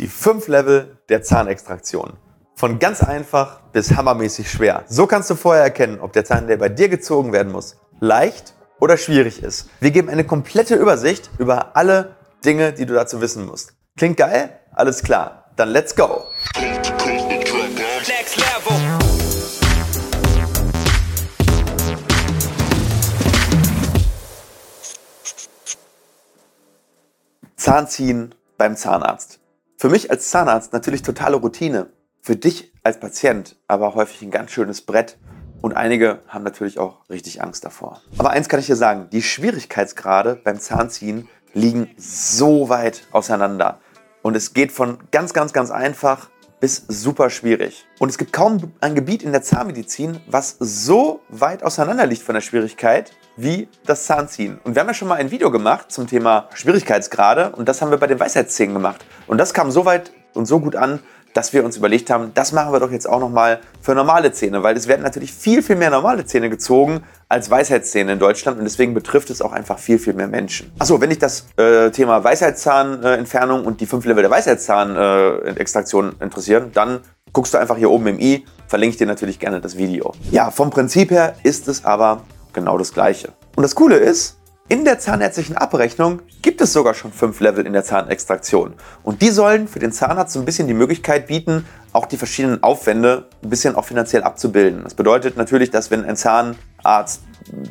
Die fünf Level der Zahnextraktion. Von ganz einfach bis hammermäßig schwer. So kannst du vorher erkennen, ob der Zahn, der bei dir gezogen werden muss, leicht oder schwierig ist. Wir geben eine komplette Übersicht über alle Dinge, die du dazu wissen musst. Klingt geil? Alles klar. Dann let's go. Zahnziehen beim Zahnarzt. Für mich als Zahnarzt natürlich totale Routine. Für dich als Patient aber häufig ein ganz schönes Brett. Und einige haben natürlich auch richtig Angst davor. Aber eins kann ich dir sagen, die Schwierigkeitsgrade beim Zahnziehen liegen so weit auseinander. Und es geht von ganz, ganz, ganz einfach bis super schwierig. Und es gibt kaum ein Gebiet in der Zahnmedizin, was so weit auseinander liegt von der Schwierigkeit wie das Zahnziehen. Und wir haben ja schon mal ein Video gemacht zum Thema Schwierigkeitsgrade und das haben wir bei den Weisheitszähnen gemacht. Und das kam so weit und so gut an, dass wir uns überlegt haben, das machen wir doch jetzt auch nochmal für normale Zähne, weil es werden natürlich viel, viel mehr normale Zähne gezogen als Weisheitszähne in Deutschland und deswegen betrifft es auch einfach viel, viel mehr Menschen. Achso, wenn dich das äh, Thema Weisheitszahnentfernung und die fünf Level der Weisheitszahnextraktion äh, interessieren, dann guckst du einfach hier oben im i, verlinke ich dir natürlich gerne das Video. Ja, vom Prinzip her ist es aber genau das Gleiche. Und das Coole ist, in der zahnärztlichen Abrechnung gibt es sogar schon fünf Level in der Zahnextraktion. Und die sollen für den Zahnarzt so ein bisschen die Möglichkeit bieten, auch die verschiedenen Aufwände ein bisschen auch finanziell abzubilden. Das bedeutet natürlich, dass wenn ein Zahnarzt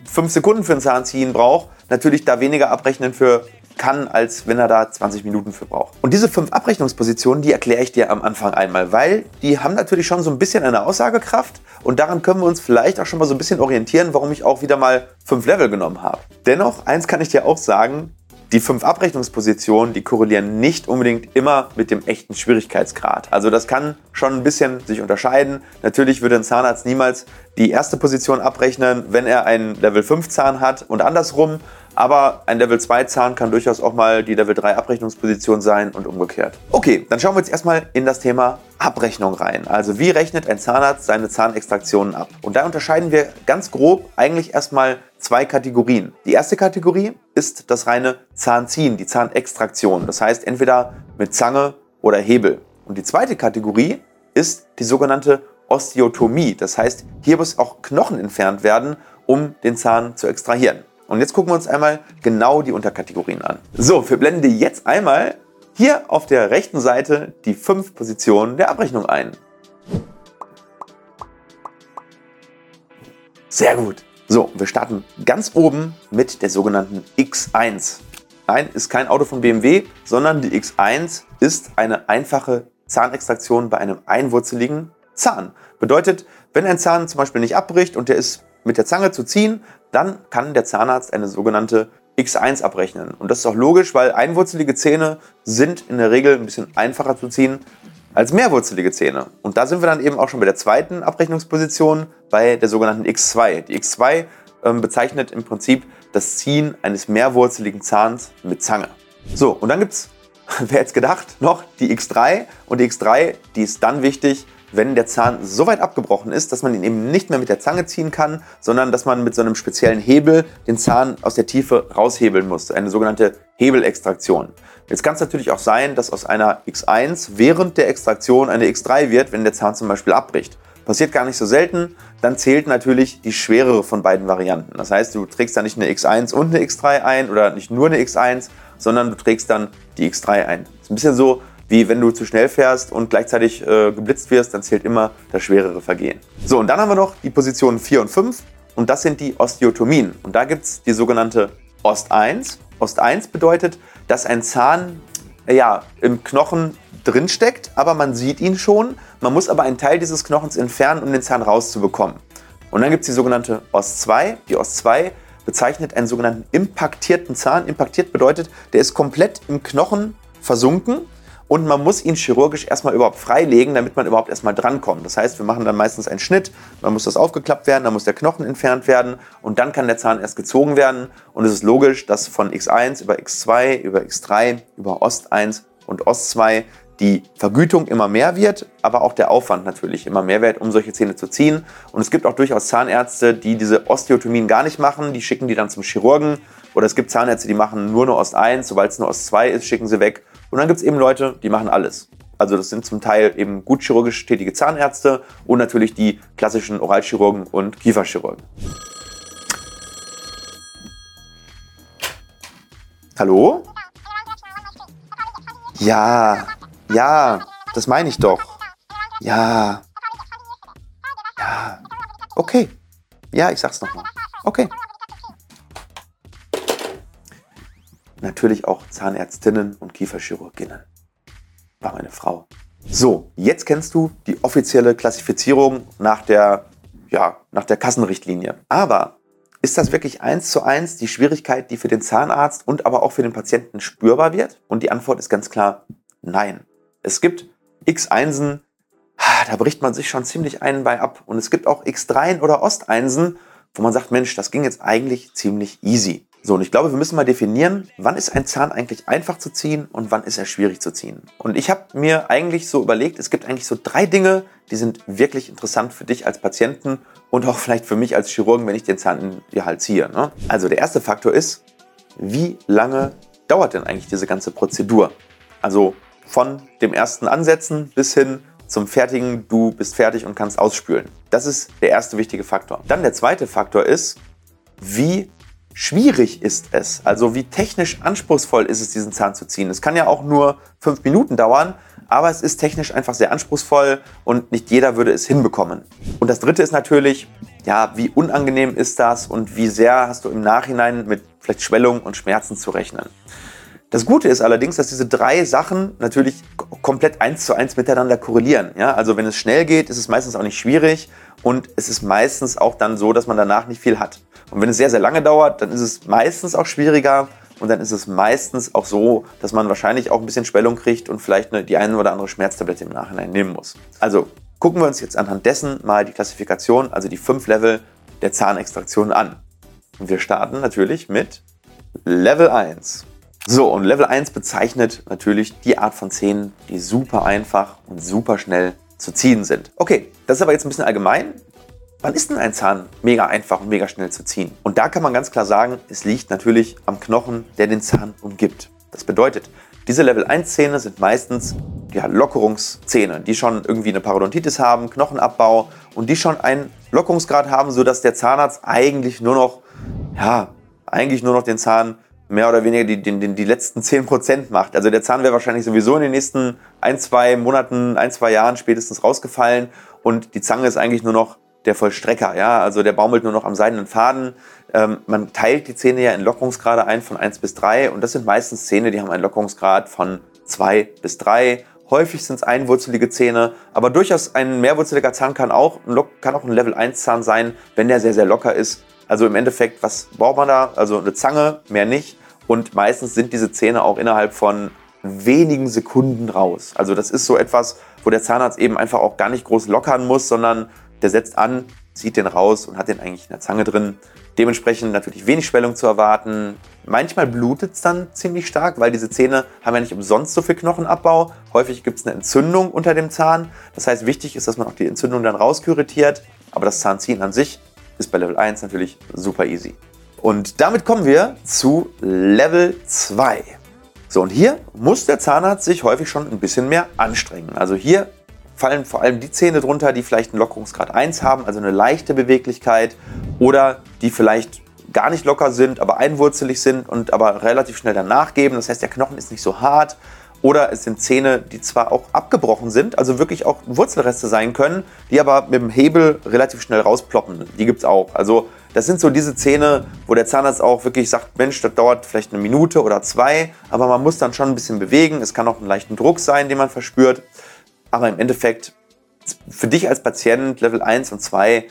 fünf Sekunden für ein Zahnziehen braucht, natürlich da weniger abrechnen für kann, als wenn er da 20 Minuten für braucht. Und diese fünf Abrechnungspositionen, die erkläre ich dir am Anfang einmal, weil die haben natürlich schon so ein bisschen eine Aussagekraft und daran können wir uns vielleicht auch schon mal so ein bisschen orientieren, warum ich auch wieder mal fünf Level genommen habe. Dennoch, eins kann ich dir auch sagen, die fünf Abrechnungspositionen, die korrelieren nicht unbedingt immer mit dem echten Schwierigkeitsgrad. Also das kann schon ein bisschen sich unterscheiden. Natürlich würde ein Zahnarzt niemals die erste Position abrechnen, wenn er einen Level 5 Zahn hat und andersrum. Aber ein Level 2 Zahn kann durchaus auch mal die Level 3 Abrechnungsposition sein und umgekehrt. Okay, dann schauen wir jetzt erstmal in das Thema Abrechnung rein. Also wie rechnet ein Zahnarzt seine Zahnextraktionen ab? Und da unterscheiden wir ganz grob eigentlich erstmal zwei Kategorien. Die erste Kategorie ist das reine Zahnziehen, die Zahnextraktion. Das heißt entweder mit Zange oder Hebel. Und die zweite Kategorie ist die sogenannte Osteotomie. Das heißt, hier muss auch Knochen entfernt werden, um den Zahn zu extrahieren. Und jetzt gucken wir uns einmal genau die Unterkategorien an. So, wir blenden dir jetzt einmal hier auf der rechten Seite die fünf Positionen der Abrechnung ein. Sehr gut. So, wir starten ganz oben mit der sogenannten X1. Nein, ist kein Auto von BMW, sondern die X1 ist eine einfache Zahnextraktion bei einem einwurzeligen Zahn. Bedeutet, wenn ein Zahn zum Beispiel nicht abbricht und der ist mit der Zange zu ziehen, dann kann der Zahnarzt eine sogenannte X1 abrechnen. Und das ist auch logisch, weil einwurzelige Zähne sind in der Regel ein bisschen einfacher zu ziehen als mehrwurzelige Zähne. Und da sind wir dann eben auch schon bei der zweiten Abrechnungsposition, bei der sogenannten X2. Die X2 ähm, bezeichnet im Prinzip das Ziehen eines mehrwurzeligen Zahns mit Zange. So, und dann gibt es, wer jetzt gedacht, noch die X3. Und die X3, die ist dann wichtig, wenn der Zahn so weit abgebrochen ist, dass man ihn eben nicht mehr mit der Zange ziehen kann, sondern dass man mit so einem speziellen Hebel den Zahn aus der Tiefe raushebeln muss. Eine sogenannte Hebelextraktion. Jetzt kann es natürlich auch sein, dass aus einer X1 während der Extraktion eine X3 wird, wenn der Zahn zum Beispiel abbricht. Passiert gar nicht so selten. Dann zählt natürlich die schwerere von beiden Varianten. Das heißt, du trägst da nicht eine X1 und eine X3 ein oder nicht nur eine X1, sondern du trägst dann die X3 ein. Ist ein bisschen so, wie wenn du zu schnell fährst und gleichzeitig äh, geblitzt wirst, dann zählt immer das schwerere Vergehen. So, und dann haben wir noch die Positionen 4 und 5 und das sind die Osteotomien. Und da gibt es die sogenannte Ost 1. Ost 1 bedeutet, dass ein Zahn äh, ja, im Knochen drinsteckt, aber man sieht ihn schon. Man muss aber einen Teil dieses Knochens entfernen, um den Zahn rauszubekommen. Und dann gibt es die sogenannte Ost 2. Die Ost 2 bezeichnet einen sogenannten impaktierten Zahn. Impaktiert bedeutet, der ist komplett im Knochen versunken und man muss ihn chirurgisch erstmal überhaupt freilegen, damit man überhaupt erstmal drankommt. Das heißt, wir machen dann meistens einen Schnitt, dann muss das aufgeklappt werden, dann muss der Knochen entfernt werden und dann kann der Zahn erst gezogen werden. Und es ist logisch, dass von X1 über X2, über X3, über Ost 1 und Ost 2 die Vergütung immer mehr wird, aber auch der Aufwand natürlich immer mehr wird, um solche Zähne zu ziehen. Und es gibt auch durchaus Zahnärzte, die diese Osteotomien gar nicht machen, die schicken die dann zum Chirurgen. Oder es gibt Zahnärzte, die machen nur eine Ost 1, sobald es nur Ost 2 ist, schicken sie weg und dann gibt es eben Leute, die machen alles. Also das sind zum Teil eben gut chirurgisch tätige Zahnärzte und natürlich die klassischen Oralchirurgen und Kieferchirurgen. Hallo? Ja, ja, das meine ich doch. Ja. Ja. Okay. Ja, ich sag's nochmal. Okay. Natürlich auch Zahnärztinnen und Kieferchirurginnen. War meine Frau. So, jetzt kennst du die offizielle Klassifizierung nach der, ja, nach der Kassenrichtlinie. Aber ist das wirklich eins zu eins die Schwierigkeit, die für den Zahnarzt und aber auch für den Patienten spürbar wird? Und die Antwort ist ganz klar nein. Es gibt X1en, da bricht man sich schon ziemlich einen bei ab. Und es gibt auch X3 oder Osteinsen, wo man sagt, Mensch, das ging jetzt eigentlich ziemlich easy. So, und ich glaube, wir müssen mal definieren, wann ist ein Zahn eigentlich einfach zu ziehen und wann ist er schwierig zu ziehen. Und ich habe mir eigentlich so überlegt, es gibt eigentlich so drei Dinge, die sind wirklich interessant für dich als Patienten und auch vielleicht für mich als Chirurgen, wenn ich den Zahn in die Hals ziehe. Ne? Also der erste Faktor ist, wie lange dauert denn eigentlich diese ganze Prozedur? Also von dem ersten Ansetzen bis hin zum fertigen, du bist fertig und kannst ausspülen. Das ist der erste wichtige Faktor. Dann der zweite Faktor ist, wie schwierig ist es? Also wie technisch anspruchsvoll ist es, diesen Zahn zu ziehen? Es kann ja auch nur fünf Minuten dauern, aber es ist technisch einfach sehr anspruchsvoll und nicht jeder würde es hinbekommen. Und das dritte ist natürlich, ja, wie unangenehm ist das und wie sehr hast du im Nachhinein mit vielleicht Schwellung und Schmerzen zu rechnen? Das Gute ist allerdings, dass diese drei Sachen natürlich komplett eins zu eins miteinander korrelieren. Ja? Also wenn es schnell geht, ist es meistens auch nicht schwierig und es ist meistens auch dann so, dass man danach nicht viel hat. Und wenn es sehr, sehr lange dauert, dann ist es meistens auch schwieriger und dann ist es meistens auch so, dass man wahrscheinlich auch ein bisschen Schwellung kriegt und vielleicht eine, die eine oder andere Schmerztablette im Nachhinein nehmen muss. Also gucken wir uns jetzt anhand dessen mal die Klassifikation, also die fünf Level der Zahnextraktion an. Und wir starten natürlich mit Level 1. So, und Level 1 bezeichnet natürlich die Art von Zähnen, die super einfach und super schnell zu ziehen sind. Okay, das ist aber jetzt ein bisschen allgemein. Wann ist denn ein Zahn mega einfach und mega schnell zu ziehen? Und da kann man ganz klar sagen, es liegt natürlich am Knochen, der den Zahn umgibt. Das bedeutet, diese Level 1 Zähne sind meistens ja, Lockerungszähne, die schon irgendwie eine Parodontitis haben, Knochenabbau und die schon einen Lockerungsgrad haben, sodass der Zahnarzt eigentlich nur noch, ja, eigentlich nur noch den Zahn mehr oder weniger die, die, die letzten 10% macht. Also der Zahn wäre wahrscheinlich sowieso in den nächsten ein, zwei Monaten, ein, zwei Jahren spätestens rausgefallen und die Zange ist eigentlich nur noch der Vollstrecker, ja, also der baumelt nur noch am seidenen Faden. Ähm, man teilt die Zähne ja in Lockerungsgrade ein von 1 bis 3 und das sind meistens Zähne, die haben einen Lockerungsgrad von 2 bis 3. Häufig sind es einwurzelige Zähne, aber durchaus ein mehrwurzeliger Zahn kann auch, kann auch ein Level 1 Zahn sein, wenn der sehr, sehr locker ist. Also im Endeffekt, was braucht man da? Also eine Zange, mehr nicht. Und meistens sind diese Zähne auch innerhalb von wenigen Sekunden raus. Also das ist so etwas, wo der Zahnarzt eben einfach auch gar nicht groß lockern muss, sondern der setzt an, zieht den raus und hat den eigentlich in der Zange drin. Dementsprechend natürlich wenig Schwellung zu erwarten. Manchmal blutet es dann ziemlich stark, weil diese Zähne haben ja nicht umsonst so viel Knochenabbau. Häufig gibt es eine Entzündung unter dem Zahn. Das heißt, wichtig ist, dass man auch die Entzündung dann rauskuritiert. Aber das Zahnziehen an sich ist bei Level 1 natürlich super easy. Und damit kommen wir zu Level 2. So, und hier muss der Zahnarzt sich häufig schon ein bisschen mehr anstrengen. Also hier fallen vor allem die Zähne drunter, die vielleicht einen Lockerungsgrad 1 haben, also eine leichte Beweglichkeit oder die vielleicht gar nicht locker sind, aber einwurzelig sind und aber relativ schnell danach geben. Das heißt, der Knochen ist nicht so hart. Oder es sind Zähne, die zwar auch abgebrochen sind, also wirklich auch Wurzelreste sein können, die aber mit dem Hebel relativ schnell rausploppen. Die gibt es auch. Also das sind so diese Zähne, wo der Zahnarzt auch wirklich sagt, Mensch, das dauert vielleicht eine Minute oder zwei, aber man muss dann schon ein bisschen bewegen. Es kann auch einen leichten Druck sein, den man verspürt. Aber im Endeffekt, für dich als Patient Level 1 und 2,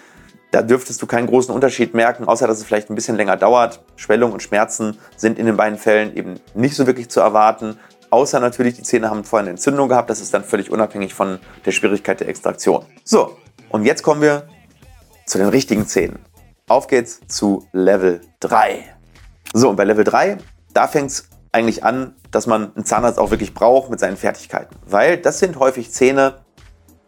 da dürftest du keinen großen Unterschied merken, außer dass es vielleicht ein bisschen länger dauert. Schwellung und Schmerzen sind in den beiden Fällen eben nicht so wirklich zu erwarten. Außer natürlich, die Zähne haben vorher eine Entzündung gehabt. Das ist dann völlig unabhängig von der Schwierigkeit der Extraktion. So, und jetzt kommen wir zu den richtigen Zähnen. Auf geht's zu Level 3. So, und bei Level 3, da fängt es eigentlich an, dass man einen Zahnarzt auch wirklich braucht mit seinen Fertigkeiten. Weil das sind häufig Zähne,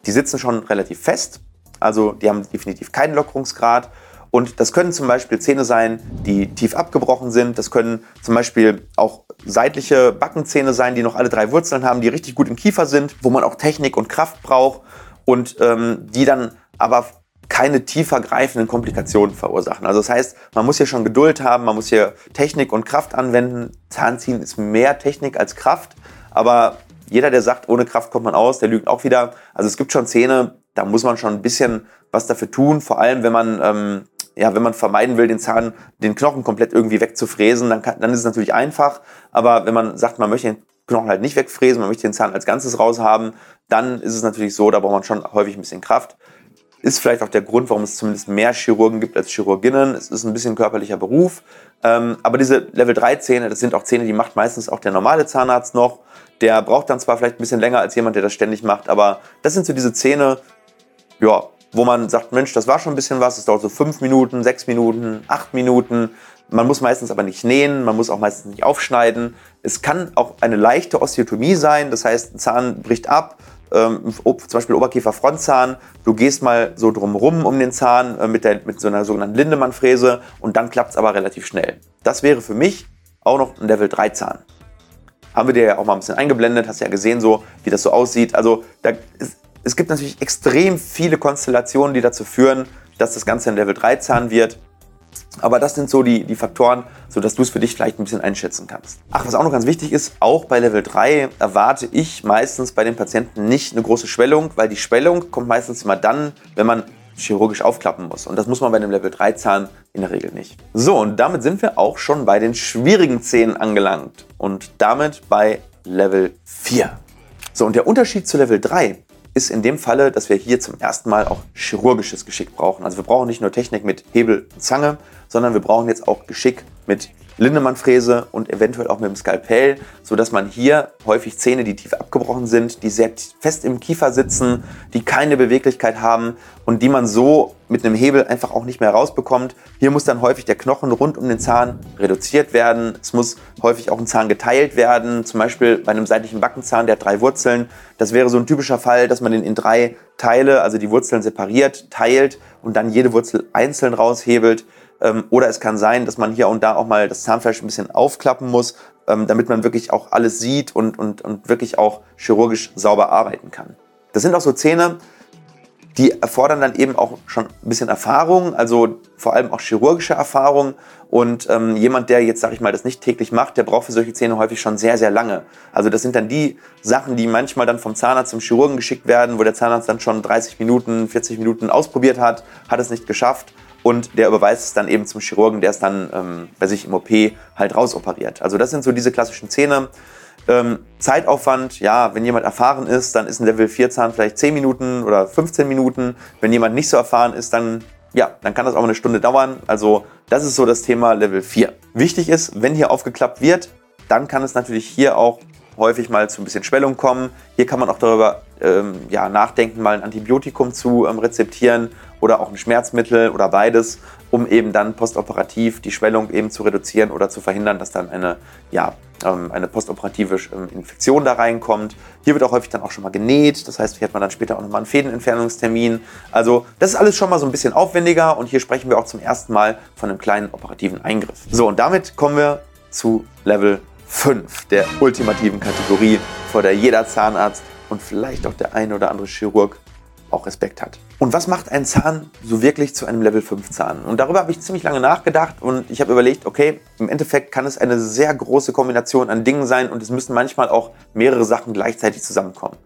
die sitzen schon relativ fest. Also die haben definitiv keinen Lockerungsgrad. Und das können zum Beispiel Zähne sein, die tief abgebrochen sind. Das können zum Beispiel auch seitliche Backenzähne sein, die noch alle drei Wurzeln haben, die richtig gut im Kiefer sind, wo man auch Technik und Kraft braucht und ähm, die dann aber keine tiefer greifenden Komplikationen verursachen. Also das heißt, man muss hier schon Geduld haben, man muss hier Technik und Kraft anwenden. Zahnziehen ist mehr Technik als Kraft, aber jeder, der sagt, ohne Kraft kommt man aus, der lügt auch wieder. Also es gibt schon Zähne, da muss man schon ein bisschen was dafür tun, vor allem wenn man ähm, ja, wenn man vermeiden will, den Zahn, den Knochen komplett irgendwie wegzufräsen, dann, kann, dann ist es natürlich einfach. Aber wenn man sagt, man möchte den Knochen halt nicht wegfräsen, man möchte den Zahn als Ganzes raushaben, dann ist es natürlich so, da braucht man schon häufig ein bisschen Kraft. Ist vielleicht auch der Grund, warum es zumindest mehr Chirurgen gibt als Chirurginnen. Es ist ein bisschen körperlicher Beruf. Ähm, aber diese Level 3 Zähne, das sind auch Zähne, die macht meistens auch der normale Zahnarzt noch. Der braucht dann zwar vielleicht ein bisschen länger als jemand, der das ständig macht, aber das sind so diese Zähne, ja, wo man sagt, Mensch, das war schon ein bisschen was. Es dauert so fünf Minuten, sechs Minuten, acht Minuten. Man muss meistens aber nicht nähen, man muss auch meistens nicht aufschneiden. Es kann auch eine leichte Osteotomie sein, das heißt, ein Zahn bricht ab, ähm, zum Beispiel Oberkiefer-Frontzahn, du gehst mal so drumrum um den Zahn äh, mit, der, mit so einer sogenannten Lindemann-Fräse und dann klappt es aber relativ schnell. Das wäre für mich auch noch ein Level 3 Zahn. Haben wir dir ja auch mal ein bisschen eingeblendet, hast ja gesehen, so wie das so aussieht. Also da ist, es gibt natürlich extrem viele Konstellationen, die dazu führen, dass das Ganze ein Level 3 Zahn wird. Aber das sind so die, die Faktoren, sodass du es für dich vielleicht ein bisschen einschätzen kannst. Ach, was auch noch ganz wichtig ist, auch bei Level 3 erwarte ich meistens bei den Patienten nicht eine große Schwellung, weil die Schwellung kommt meistens immer dann, wenn man chirurgisch aufklappen muss. Und das muss man bei einem Level 3 Zahn in der Regel nicht. So, und damit sind wir auch schon bei den schwierigen Zähnen angelangt. Und damit bei Level 4. So, und der Unterschied zu Level 3 ist in dem Falle, dass wir hier zum ersten Mal auch chirurgisches Geschick brauchen. Also wir brauchen nicht nur Technik mit Hebel und Zange, sondern wir brauchen jetzt auch Geschick mit Lindemann-Fräse und eventuell auch mit dem Skalpell, sodass man hier häufig Zähne, die tief abgebrochen sind, die sehr fest im Kiefer sitzen, die keine Beweglichkeit haben und die man so mit einem Hebel einfach auch nicht mehr rausbekommt. Hier muss dann häufig der Knochen rund um den Zahn reduziert werden. Es muss häufig auch ein Zahn geteilt werden, zum Beispiel bei einem seitlichen Backenzahn, der hat drei Wurzeln. Das wäre so ein typischer Fall, dass man den in drei Teile, also die Wurzeln separiert, teilt und dann jede Wurzel einzeln raushebelt. Ähm, oder es kann sein, dass man hier und da auch mal das Zahnfleisch ein bisschen aufklappen muss, ähm, damit man wirklich auch alles sieht und, und, und wirklich auch chirurgisch sauber arbeiten kann. Das sind auch so Zähne, die erfordern dann eben auch schon ein bisschen Erfahrung, also vor allem auch chirurgische Erfahrung. Und ähm, jemand, der jetzt, sag ich mal, das nicht täglich macht, der braucht für solche Zähne häufig schon sehr, sehr lange. Also das sind dann die Sachen, die manchmal dann vom Zahnarzt zum Chirurgen geschickt werden, wo der Zahnarzt dann schon 30 Minuten, 40 Minuten ausprobiert hat, hat es nicht geschafft und der überweist es dann eben zum Chirurgen, der es dann ähm, bei sich im OP halt rausoperiert. Also das sind so diese klassischen Zähne. Ähm, Zeitaufwand, ja, wenn jemand erfahren ist, dann ist ein Level 4 Zahn vielleicht 10 Minuten oder 15 Minuten. Wenn jemand nicht so erfahren ist, dann ja, dann kann das auch mal eine Stunde dauern. Also das ist so das Thema Level 4. Wichtig ist, wenn hier aufgeklappt wird, dann kann es natürlich hier auch häufig mal zu ein bisschen Schwellung kommen. Hier kann man auch darüber ähm, ja, nachdenken, mal ein Antibiotikum zu ähm, rezeptieren oder auch ein Schmerzmittel oder beides, um eben dann postoperativ die Schwellung eben zu reduzieren oder zu verhindern, dass dann eine, ja, ähm, eine postoperative ähm, Infektion da reinkommt. Hier wird auch häufig dann auch schon mal genäht, das heißt, hier hat man dann später auch nochmal einen Fädenentfernungstermin. Also das ist alles schon mal so ein bisschen aufwendiger und hier sprechen wir auch zum ersten Mal von einem kleinen operativen Eingriff. So, und damit kommen wir zu Level 5 der ultimativen Kategorie, vor der jeder Zahnarzt und vielleicht auch der eine oder andere Chirurg auch Respekt hat. Und was macht ein Zahn so wirklich zu einem Level 5 Zahn? Und darüber habe ich ziemlich lange nachgedacht und ich habe überlegt, okay, im Endeffekt kann es eine sehr große Kombination an Dingen sein und es müssen manchmal auch mehrere Sachen gleichzeitig zusammenkommen.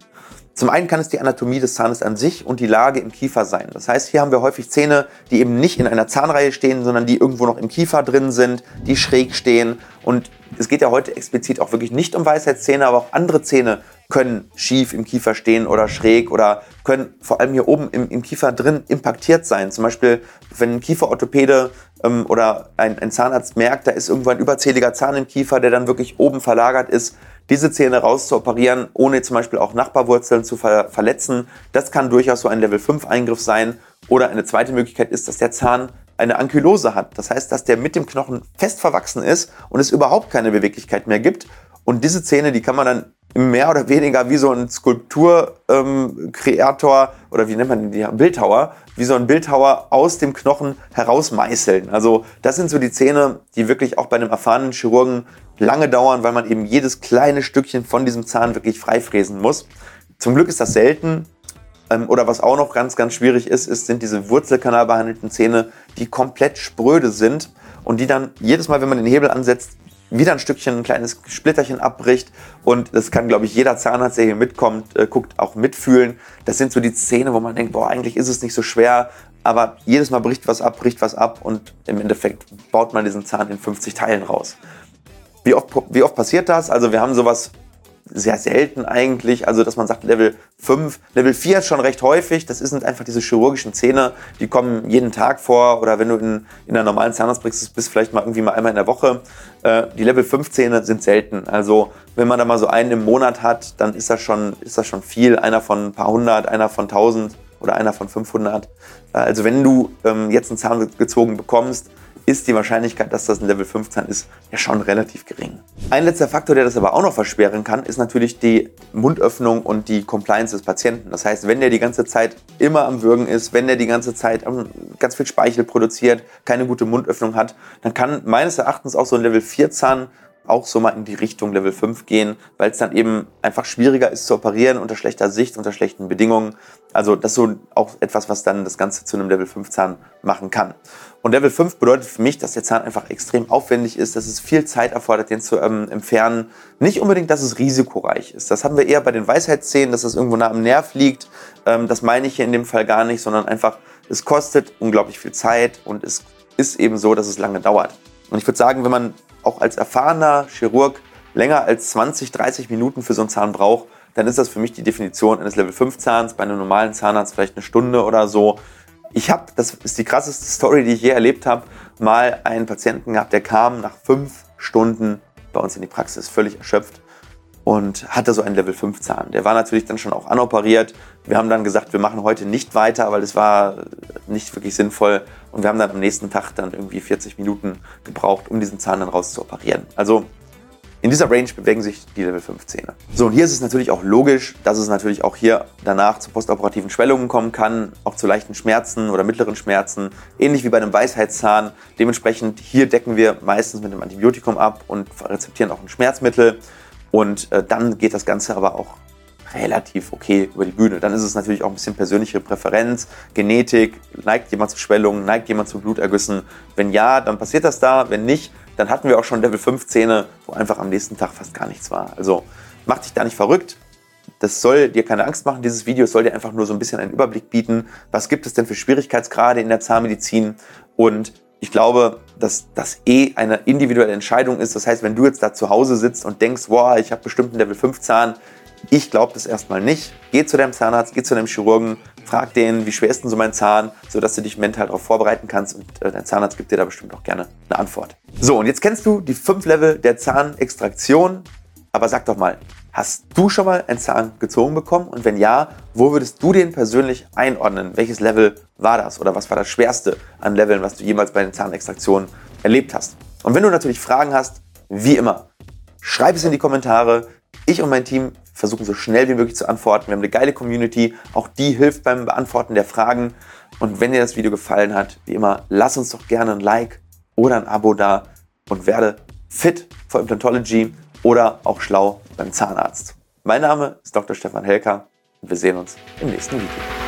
Zum einen kann es die Anatomie des Zahnes an sich und die Lage im Kiefer sein. Das heißt, hier haben wir häufig Zähne, die eben nicht in einer Zahnreihe stehen, sondern die irgendwo noch im Kiefer drin sind, die schräg stehen. Und es geht ja heute explizit auch wirklich nicht um Weisheitszähne, aber auch andere Zähne können schief im Kiefer stehen oder schräg oder können vor allem hier oben im, im Kiefer drin impactiert sein. Zum Beispiel, wenn ein Kieferorthopäde ähm, oder ein, ein Zahnarzt merkt, da ist irgendwo ein überzähliger Zahn im Kiefer, der dann wirklich oben verlagert ist, diese Zähne rauszuoperieren, ohne zum Beispiel auch Nachbarwurzeln zu ver verletzen, das kann durchaus so ein Level 5 Eingriff sein. Oder eine zweite Möglichkeit ist, dass der Zahn eine Ankylose hat. Das heißt, dass der mit dem Knochen fest verwachsen ist und es überhaupt keine Beweglichkeit mehr gibt. Und diese Zähne, die kann man dann mehr oder weniger wie so ein Skulpturkreator ähm, oder wie nennt man den, Bildhauer, wie so ein Bildhauer aus dem Knochen herausmeißeln. Also das sind so die Zähne, die wirklich auch bei einem erfahrenen Chirurgen lange dauern, weil man eben jedes kleine Stückchen von diesem Zahn wirklich freifräsen muss. Zum Glück ist das selten. Ähm, oder was auch noch ganz, ganz schwierig ist, ist, sind diese wurzelkanalbehandelten Zähne, die komplett spröde sind und die dann jedes Mal, wenn man den Hebel ansetzt, wieder ein Stückchen, ein kleines Splitterchen abbricht. Und das kann, glaube ich, jeder Zahnarzt, der hier mitkommt, äh, guckt, auch mitfühlen. Das sind so die Zähne, wo man denkt, boah, eigentlich ist es nicht so schwer. Aber jedes Mal bricht was ab, bricht was ab und im Endeffekt baut man diesen Zahn in 50 Teilen raus. Wie oft, wie oft passiert das? Also wir haben sowas sehr selten eigentlich. Also, dass man sagt Level 5, Level 4 ist schon recht häufig. Das sind einfach diese chirurgischen Zähne, die kommen jeden Tag vor. Oder wenn du in, in einer normalen Zahnarztpraxis bist, vielleicht mal irgendwie mal einmal in der Woche. Äh, die Level 5 Zähne sind selten. Also, wenn man da mal so einen im Monat hat, dann ist das schon, ist das schon viel. Einer von ein paar hundert, einer von tausend oder einer von 500. Äh, also, wenn du ähm, jetzt einen Zahn gezogen bekommst, ist die Wahrscheinlichkeit, dass das ein Level 15 ist, ja schon relativ gering. Ein letzter Faktor, der das aber auch noch versperren kann, ist natürlich die Mundöffnung und die Compliance des Patienten. Das heißt, wenn der die ganze Zeit immer am Würgen ist, wenn der die ganze Zeit ganz viel Speichel produziert, keine gute Mundöffnung hat, dann kann meines Erachtens auch so ein Level 4 Zahn auch so mal in die Richtung Level 5 gehen, weil es dann eben einfach schwieriger ist zu operieren unter schlechter Sicht, unter schlechten Bedingungen. Also das ist so auch etwas, was dann das Ganze zu einem Level 5 Zahn machen kann. Und Level 5 bedeutet für mich, dass der Zahn einfach extrem aufwendig ist, dass es viel Zeit erfordert, den zu ähm, entfernen. Nicht unbedingt, dass es risikoreich ist. Das haben wir eher bei den Weisheitszähnen, dass das irgendwo nah am Nerv liegt. Ähm, das meine ich hier in dem Fall gar nicht, sondern einfach, es kostet unglaublich viel Zeit und es ist eben so, dass es lange dauert. Und ich würde sagen, wenn man auch als erfahrener Chirurg länger als 20, 30 Minuten für so einen Zahn braucht, dann ist das für mich die Definition eines Level 5 Zahns. Bei einem normalen Zahnarzt vielleicht eine Stunde oder so. Ich habe, das ist die krasseste Story, die ich je erlebt habe, mal einen Patienten gehabt, der kam nach fünf Stunden bei uns in die Praxis, völlig erschöpft und hatte so einen Level 5 Zahn. Der war natürlich dann schon auch anoperiert. Wir haben dann gesagt, wir machen heute nicht weiter, weil es war nicht wirklich sinnvoll. Und wir haben dann am nächsten Tag dann irgendwie 40 Minuten gebraucht, um diesen Zahn dann rauszuoperieren. Also in dieser Range bewegen sich die Level 5 Zähne. So, und hier ist es natürlich auch logisch, dass es natürlich auch hier danach zu postoperativen Schwellungen kommen kann, auch zu leichten Schmerzen oder mittleren Schmerzen, ähnlich wie bei einem Weisheitszahn. Dementsprechend hier decken wir meistens mit einem Antibiotikum ab und rezeptieren auch ein Schmerzmittel. Und äh, dann geht das Ganze aber auch relativ okay über die Bühne. Dann ist es natürlich auch ein bisschen persönliche Präferenz, Genetik, neigt jemand zu Schwellungen, neigt jemand zu Blutergüssen. Wenn ja, dann passiert das da. Wenn nicht, dann hatten wir auch schon Level 5 Zähne, wo einfach am nächsten Tag fast gar nichts war. Also mach dich da nicht verrückt. Das soll dir keine Angst machen, dieses Video soll dir einfach nur so ein bisschen einen Überblick bieten. Was gibt es denn für Schwierigkeitsgrade in der Zahnmedizin? Und ich glaube, dass das eh eine individuelle Entscheidung ist. Das heißt, wenn du jetzt da zu Hause sitzt und denkst, wow, ich habe bestimmt einen Level 5 Zahn, ich glaube das erstmal nicht. Geh zu deinem Zahnarzt, geh zu deinem Chirurgen, frag den, wie schwer ist denn so mein Zahn, sodass du dich mental darauf vorbereiten kannst und äh, dein Zahnarzt gibt dir da bestimmt auch gerne eine Antwort. So, und jetzt kennst du die fünf Level der Zahnextraktion. Aber sag doch mal, hast du schon mal einen Zahn gezogen bekommen? Und wenn ja, wo würdest du den persönlich einordnen? Welches Level war das? Oder was war das Schwerste an Leveln, was du jemals bei den Zahnextraktionen erlebt hast? Und wenn du natürlich Fragen hast, wie immer, schreib es in die Kommentare. Ich und mein Team versuchen so schnell wie möglich zu antworten. Wir haben eine geile Community, auch die hilft beim Beantworten der Fragen. Und wenn dir das Video gefallen hat, wie immer, lass uns doch gerne ein Like oder ein Abo da und werde fit for Implantology oder auch schlau beim Zahnarzt. Mein Name ist Dr. Stefan Helker und wir sehen uns im nächsten Video.